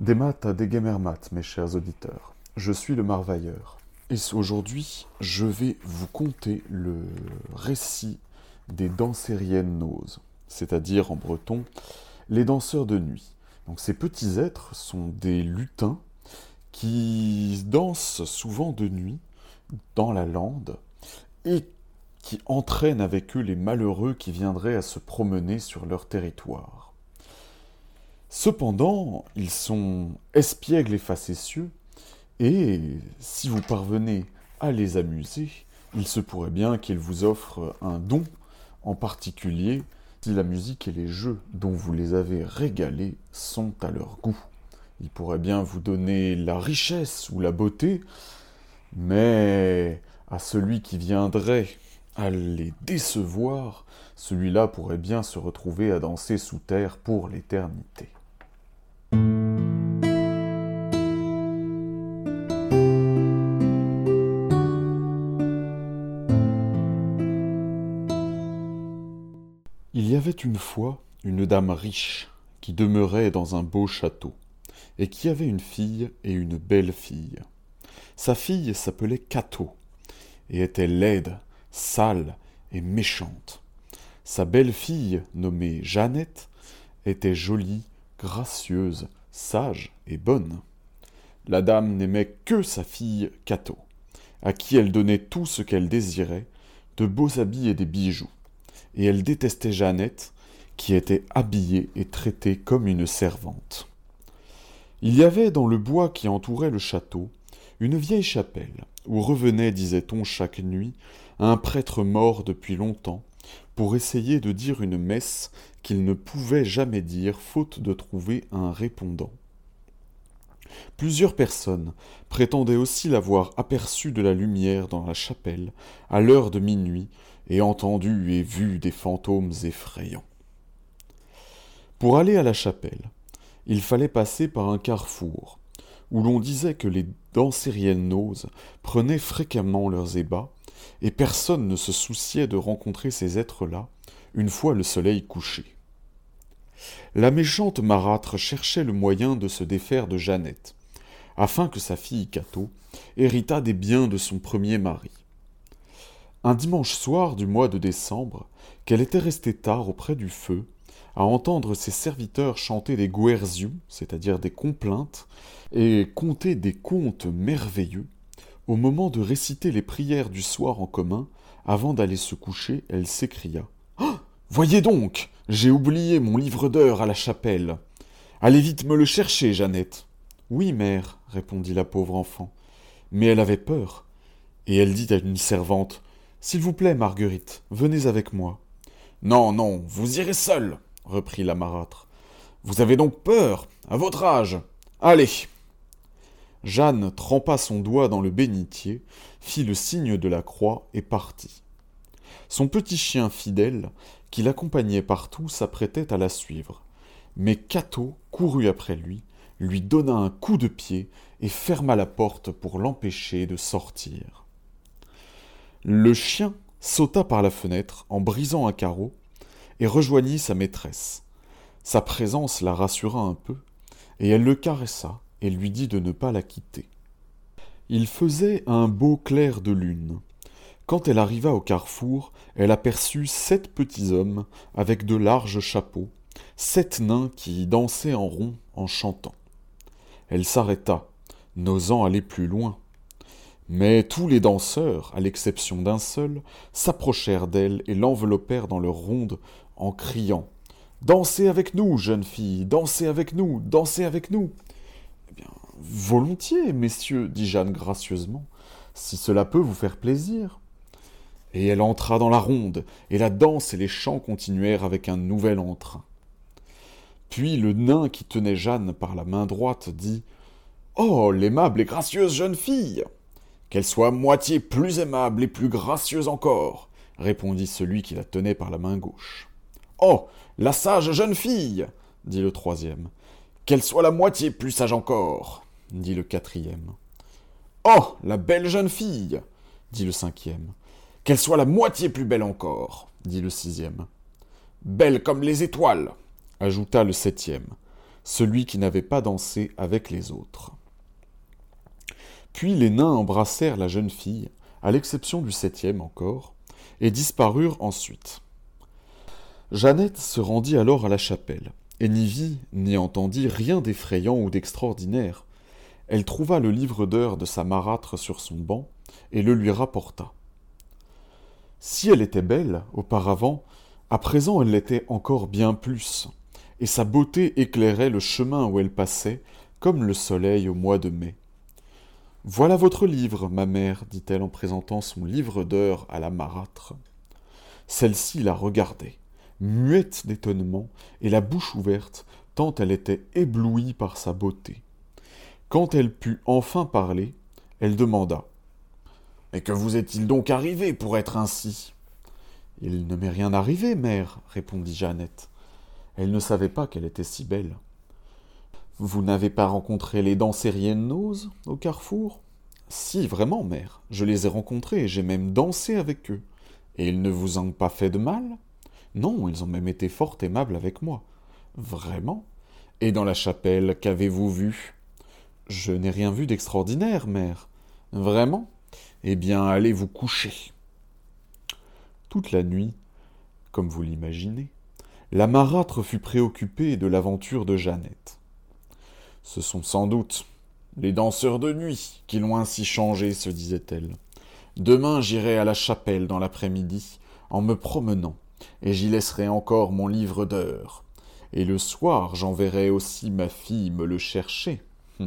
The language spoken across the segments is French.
Des maths à des gamermat, mes chers auditeurs. Je suis le Marvailleur. Et aujourd'hui, je vais vous conter le récit des dansériennes noses, c'est-à-dire en breton, les danseurs de nuit. Donc ces petits êtres sont des lutins qui dansent souvent de nuit dans la lande et qui entraînent avec eux les malheureux qui viendraient à se promener sur leur territoire. Cependant, ils sont espiègles et facétieux, et si vous parvenez à les amuser, il se pourrait bien qu'ils vous offrent un don, en particulier si la musique et les jeux dont vous les avez régalés sont à leur goût. Ils pourraient bien vous donner la richesse ou la beauté, mais à celui qui viendrait à les décevoir, celui-là pourrait bien se retrouver à danser sous terre pour l'éternité. Une fois une dame riche qui demeurait dans un beau château, et qui avait une fille et une belle fille. Sa fille s'appelait Cato, et était laide, sale et méchante. Sa belle-fille, nommée Jeannette, était jolie, gracieuse, sage et bonne. La dame n'aimait que sa fille Cato, à qui elle donnait tout ce qu'elle désirait, de beaux habits et des bijoux et elle détestait Jeannette, qui était habillée et traitée comme une servante. Il y avait dans le bois qui entourait le château une vieille chapelle, où revenait, disait-on, chaque nuit, un prêtre mort depuis longtemps, pour essayer de dire une messe qu'il ne pouvait jamais dire, faute de trouver un répondant. Plusieurs personnes prétendaient aussi l'avoir aperçu de la lumière dans la chapelle à l'heure de minuit et entendu et vu des fantômes effrayants. Pour aller à la chapelle, il fallait passer par un carrefour, où l'on disait que les dansériennes noses prenaient fréquemment leurs ébats, et personne ne se souciait de rencontrer ces êtres-là une fois le soleil couché. La méchante marâtre cherchait le moyen de se défaire de Jeannette, afin que sa fille Cato héritât des biens de son premier mari. Un dimanche soir du mois de décembre, qu'elle était restée tard auprès du feu, à entendre ses serviteurs chanter des guerzious, c'est-à-dire des complaintes, et conter des contes merveilleux, au moment de réciter les prières du soir en commun, avant d'aller se coucher, elle s'écria ah Voyez donc J'ai oublié mon livre d'heures à la chapelle. Allez vite me le chercher, Jeannette. Oui, mère, répondit la pauvre enfant. Mais elle avait peur, et elle dit à une servante s'il vous plaît, Marguerite, venez avec moi. Non, non, vous irez seule, reprit la marâtre. Vous avez donc peur, à votre âge. Allez. Jeanne trempa son doigt dans le bénitier, fit le signe de la croix et partit. Son petit chien fidèle, qui l'accompagnait partout, s'apprêtait à la suivre. Mais Cato courut après lui, lui donna un coup de pied et ferma la porte pour l'empêcher de sortir. Le chien sauta par la fenêtre en brisant un carreau et rejoignit sa maîtresse. Sa présence la rassura un peu, et elle le caressa et lui dit de ne pas la quitter. Il faisait un beau clair de lune. Quand elle arriva au carrefour, elle aperçut sept petits hommes avec de larges chapeaux, sept nains qui dansaient en rond en chantant. Elle s'arrêta, n'osant aller plus loin, mais tous les danseurs, à l'exception d'un seul, s'approchèrent d'elle et l'enveloppèrent dans leur ronde en criant Dansez avec nous, jeune fille, dansez avec nous, dansez avec nous. Eh bien, volontiers, messieurs, dit Jeanne gracieusement, si cela peut vous faire plaisir. Et elle entra dans la ronde, et la danse et les chants continuèrent avec un nouvel entrain. Puis le nain qui tenait Jeanne par la main droite dit Oh, l'aimable et gracieuse jeune fille qu'elle soit moitié plus aimable et plus gracieuse encore, répondit celui qui la tenait par la main gauche. Oh. La sage jeune fille. dit le troisième. Qu'elle soit la moitié plus sage encore, dit le quatrième. Oh. La belle jeune fille. dit le cinquième. Qu'elle soit la moitié plus belle encore, dit le sixième. Belle comme les étoiles, ajouta le septième. celui qui n'avait pas dansé avec les autres. Puis les nains embrassèrent la jeune fille, à l'exception du septième encore, et disparurent ensuite. Jeannette se rendit alors à la chapelle, et n'y vit ni entendit rien d'effrayant ou d'extraordinaire. Elle trouva le livre d'heures de sa marâtre sur son banc, et le lui rapporta. Si elle était belle, auparavant, à présent elle l'était encore bien plus, et sa beauté éclairait le chemin où elle passait, comme le soleil au mois de mai. Voilà votre livre, ma mère, dit-elle en présentant son livre d'heures à la marâtre. Celle-ci la regardait, muette d'étonnement et la bouche ouverte, tant elle était éblouie par sa beauté. Quand elle put enfin parler, elle demanda Mais que vous est-il donc arrivé pour être ainsi Il ne m'est rien arrivé, mère, répondit Jeannette. Elle ne savait pas qu'elle était si belle. Vous n'avez pas rencontré les Nose au carrefour? Si, vraiment, mère. Je les ai rencontrés et j'ai même dansé avec eux. Et ils ne vous ont pas fait de mal? Non, ils ont même été fort aimables avec moi. Vraiment? Et dans la chapelle, qu'avez-vous vu? Je n'ai rien vu d'extraordinaire, mère. Vraiment? Eh bien, allez vous coucher. Toute la nuit, comme vous l'imaginez, la marâtre fut préoccupée de l'aventure de Jeannette. Ce sont sans doute les danseurs de nuit qui l'ont ainsi changé, se disait-elle. Demain j'irai à la chapelle dans l'après-midi, en me promenant, et j'y laisserai encore mon livre d'heures. Et le soir j'enverrai aussi ma fille me le chercher.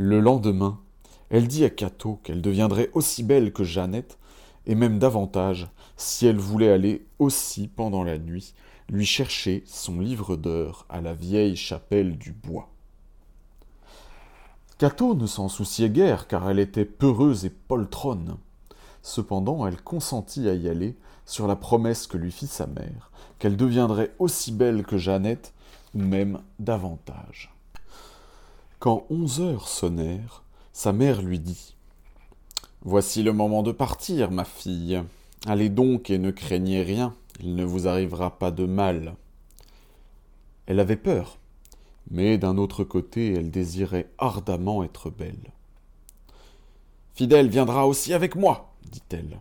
Le lendemain, elle dit à Cato qu'elle deviendrait aussi belle que Jeannette, et même davantage, si elle voulait aller aussi pendant la nuit lui chercher son livre d'heures à la vieille chapelle du bois. Cato ne s'en souciait guère, car elle était peureuse et poltronne. Cependant, elle consentit à y aller sur la promesse que lui fit sa mère, qu'elle deviendrait aussi belle que Jeannette, ou même davantage. Quand onze heures sonnèrent, sa mère lui dit Voici le moment de partir, ma fille. Allez donc et ne craignez rien, il ne vous arrivera pas de mal. Elle avait peur, mais d'un autre côté, elle désirait ardemment être belle. Fidèle viendra aussi avec moi, dit-elle.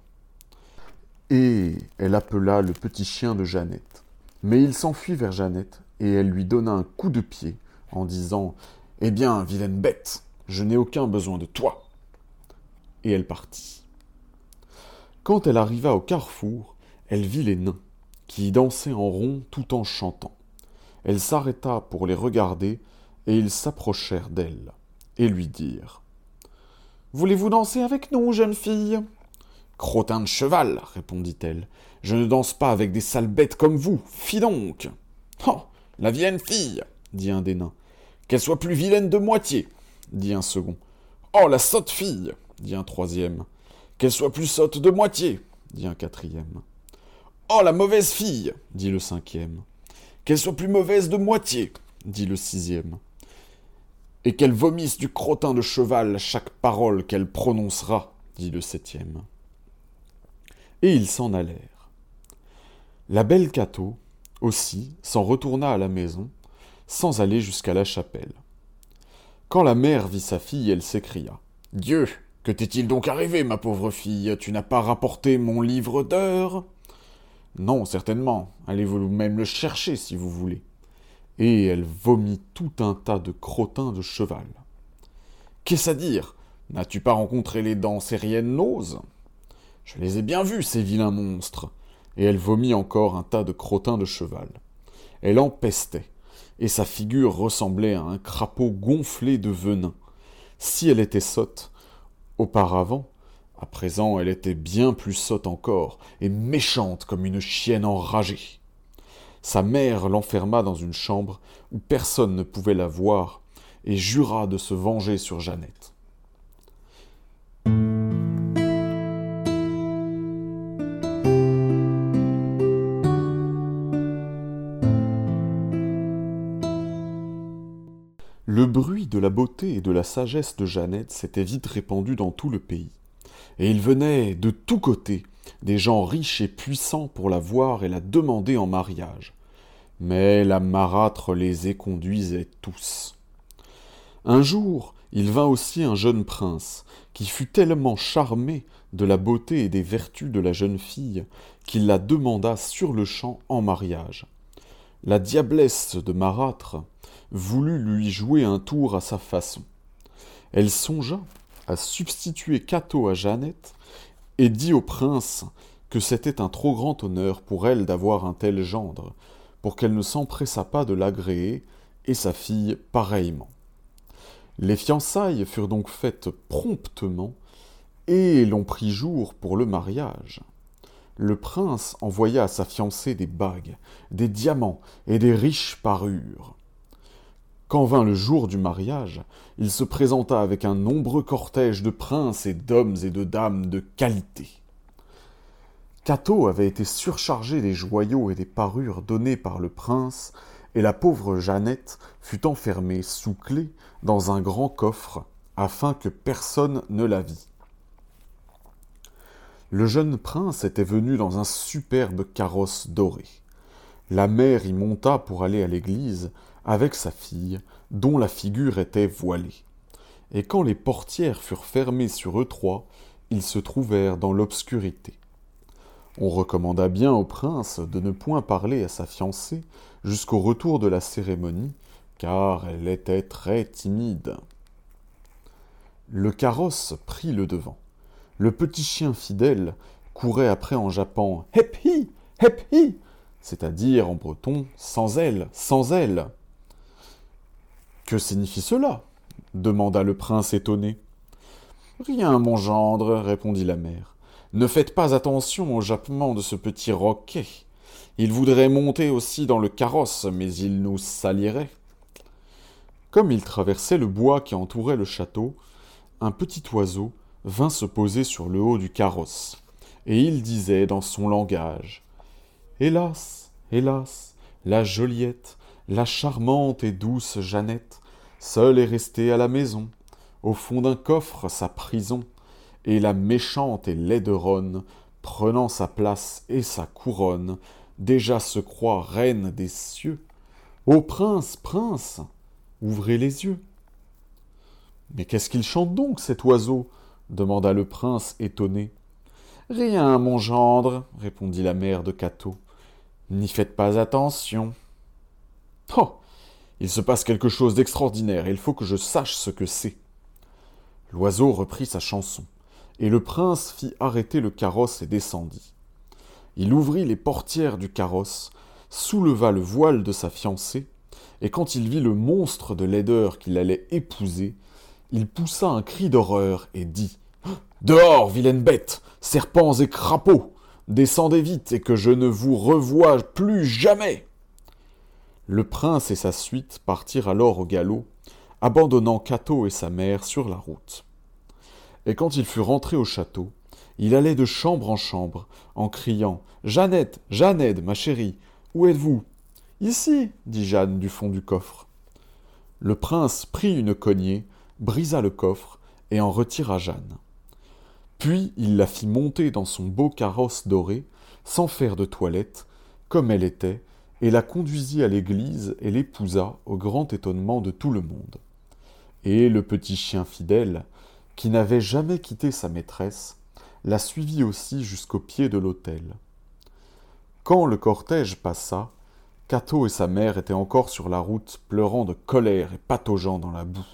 Et elle appela le petit chien de Jeannette. Mais il s'enfuit vers Jeannette, et elle lui donna un coup de pied en disant eh bien, vilaine bête, je n'ai aucun besoin de toi. Et elle partit. Quand elle arriva au carrefour, elle vit les nains, qui dansaient en rond tout en chantant. Elle s'arrêta pour les regarder, et ils s'approchèrent d'elle, et lui dirent Voulez-vous danser avec nous, jeune fille? Crottin de cheval, répondit-elle. Je ne danse pas avec des sales bêtes comme vous, fi donc Oh La vilaine fille dit un des nains. Qu'elle soit plus vilaine de moitié, dit un second. Oh, la sotte fille, dit un troisième. Qu'elle soit plus sotte de moitié, dit un quatrième. Oh, la mauvaise fille, dit le cinquième. Qu'elle soit plus mauvaise de moitié, dit le sixième. Et qu'elle vomisse du crottin de cheval chaque parole qu'elle prononcera, dit le septième. Et ils s'en allèrent. La belle Cato, aussi, s'en retourna à la maison, sans aller jusqu'à la chapelle. Quand la mère vit sa fille, elle s'écria. Dieu. Que t'est-il donc arrivé, ma pauvre fille? Tu n'as pas rapporté mon livre d'heures? Non, certainement. Allez vous-même le chercher si vous voulez. Et elle vomit tout un tas de crottins de cheval. Qu'est-ce à dire? N'as-tu pas rencontré les dents sériennes noses Je les ai bien vus, ces vilains monstres. Et elle vomit encore un tas de crottins de cheval. Elle empestait et sa figure ressemblait à un crapaud gonflé de venin. Si elle était sotte, auparavant, à présent elle était bien plus sotte encore, et méchante comme une chienne enragée. Sa mère l'enferma dans une chambre où personne ne pouvait la voir, et jura de se venger sur Jeannette. La beauté et de la sagesse de Jeannette s'était vite répandue dans tout le pays, et il venait de tous côtés des gens riches et puissants pour la voir et la demander en mariage. Mais la marâtre les éconduisait tous. Un jour, il vint aussi un jeune prince, qui fut tellement charmé de la beauté et des vertus de la jeune fille, qu'il la demanda sur-le-champ en mariage. La diablesse de Marâtre voulut lui jouer un tour à sa façon. Elle songea à substituer Cato à Jeannette et dit au prince que c'était un trop grand honneur pour elle d'avoir un tel gendre, pour qu'elle ne s'empressât pas de l'agréer, et sa fille pareillement. Les fiançailles furent donc faites promptement, et l'on prit jour pour le mariage. Le prince envoya à sa fiancée des bagues, des diamants et des riches parures. Quand vint le jour du mariage, il se présenta avec un nombreux cortège de princes et d'hommes et de dames de qualité. Cato avait été surchargé des joyaux et des parures donnés par le prince, et la pauvre Jeannette fut enfermée sous clé dans un grand coffre, afin que personne ne la vît. Le jeune prince était venu dans un superbe carrosse doré. La mère y monta pour aller à l'église avec sa fille, dont la figure était voilée. Et quand les portières furent fermées sur eux trois, ils se trouvèrent dans l'obscurité. On recommanda bien au prince de ne point parler à sa fiancée jusqu'au retour de la cérémonie, car elle était très timide. Le carrosse prit le devant. Le petit chien fidèle courait après en jappant Hep hi Hep c'est-à-dire en breton sans elle, sans elle. Que signifie cela? demanda le prince étonné. Rien, mon gendre, répondit la mère. Ne faites pas attention au jappement de ce petit roquet. Il voudrait monter aussi dans le carrosse, mais il nous salirait. Comme il traversait le bois qui entourait le château, un petit oiseau vint se poser sur le haut du carrosse, et il disait dans son langage Hélas, hélas, la Joliette, la charmante et douce Jeannette, seule est restée à la maison, au fond d'un coffre sa prison, et la méchante et laideronne, prenant sa place et sa couronne, déjà se croit reine des cieux. Ô prince, prince, ouvrez les yeux. Mais qu'est-ce qu'il chante donc, cet oiseau? demanda le prince étonné. Rien, mon gendre, répondit la mère de Cato. N'y faites pas attention. Il se passe quelque chose d'extraordinaire, il faut que je sache ce que c'est. L'oiseau reprit sa chanson, et le prince fit arrêter le carrosse et descendit. Il ouvrit les portières du carrosse, souleva le voile de sa fiancée, et quand il vit le monstre de laideur qu'il allait épouser, il poussa un cri d'horreur et dit Dehors, vilaine bête, serpents et crapauds, descendez vite et que je ne vous revoie plus jamais. Le prince et sa suite partirent alors au galop, abandonnant Cato et sa mère sur la route. Et quand il fut rentré au château, il allait de chambre en chambre, en criant Jeannette, Jeannette, ma chérie, où êtes-vous Ici, dit Jeanne du fond du coffre. Le prince prit une cognée, brisa le coffre et en retira Jeanne. Puis il la fit monter dans son beau carrosse doré, sans faire de toilette, comme elle était, et la conduisit à l'église et l'épousa au grand étonnement de tout le monde. Et le petit chien fidèle, qui n'avait jamais quitté sa maîtresse, la suivit aussi jusqu'au pied de l'autel. Quand le cortège passa, Cato et sa mère étaient encore sur la route, pleurant de colère et pataugeant dans la boue.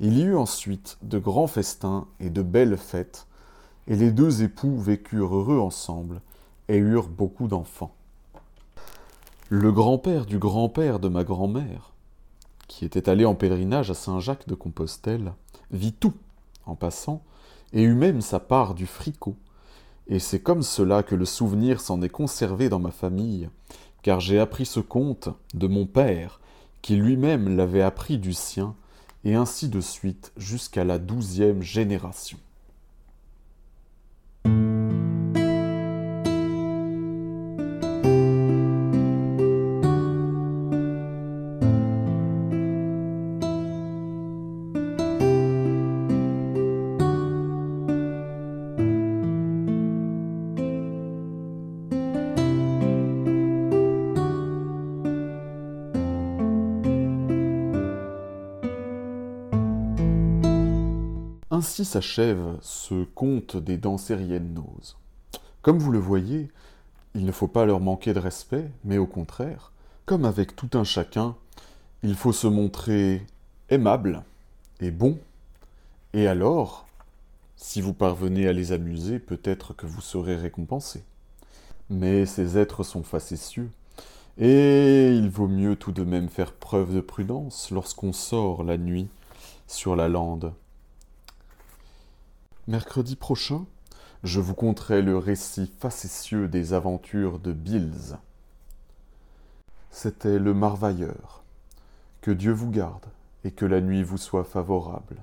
Il y eut ensuite de grands festins et de belles fêtes, et les deux époux vécurent heureux ensemble et eurent beaucoup d'enfants. Le grand-père du grand-père de ma grand-mère, qui était allé en pèlerinage à Saint-Jacques de Compostelle, vit tout en passant, et eut même sa part du fricot. Et c'est comme cela que le souvenir s'en est conservé dans ma famille, car j'ai appris ce conte de mon père, qui lui-même l'avait appris du sien, et ainsi de suite jusqu'à la douzième génération. Ainsi s'achève ce conte des dansériennes. Comme vous le voyez, il ne faut pas leur manquer de respect, mais au contraire, comme avec tout un chacun, il faut se montrer aimable et bon. Et alors, si vous parvenez à les amuser, peut-être que vous serez récompensé. Mais ces êtres sont facétieux, et il vaut mieux tout de même faire preuve de prudence lorsqu'on sort la nuit sur la lande. Mercredi prochain, je vous conterai le récit facétieux des aventures de Bills. C'était le Marvailleur. Que Dieu vous garde et que la nuit vous soit favorable.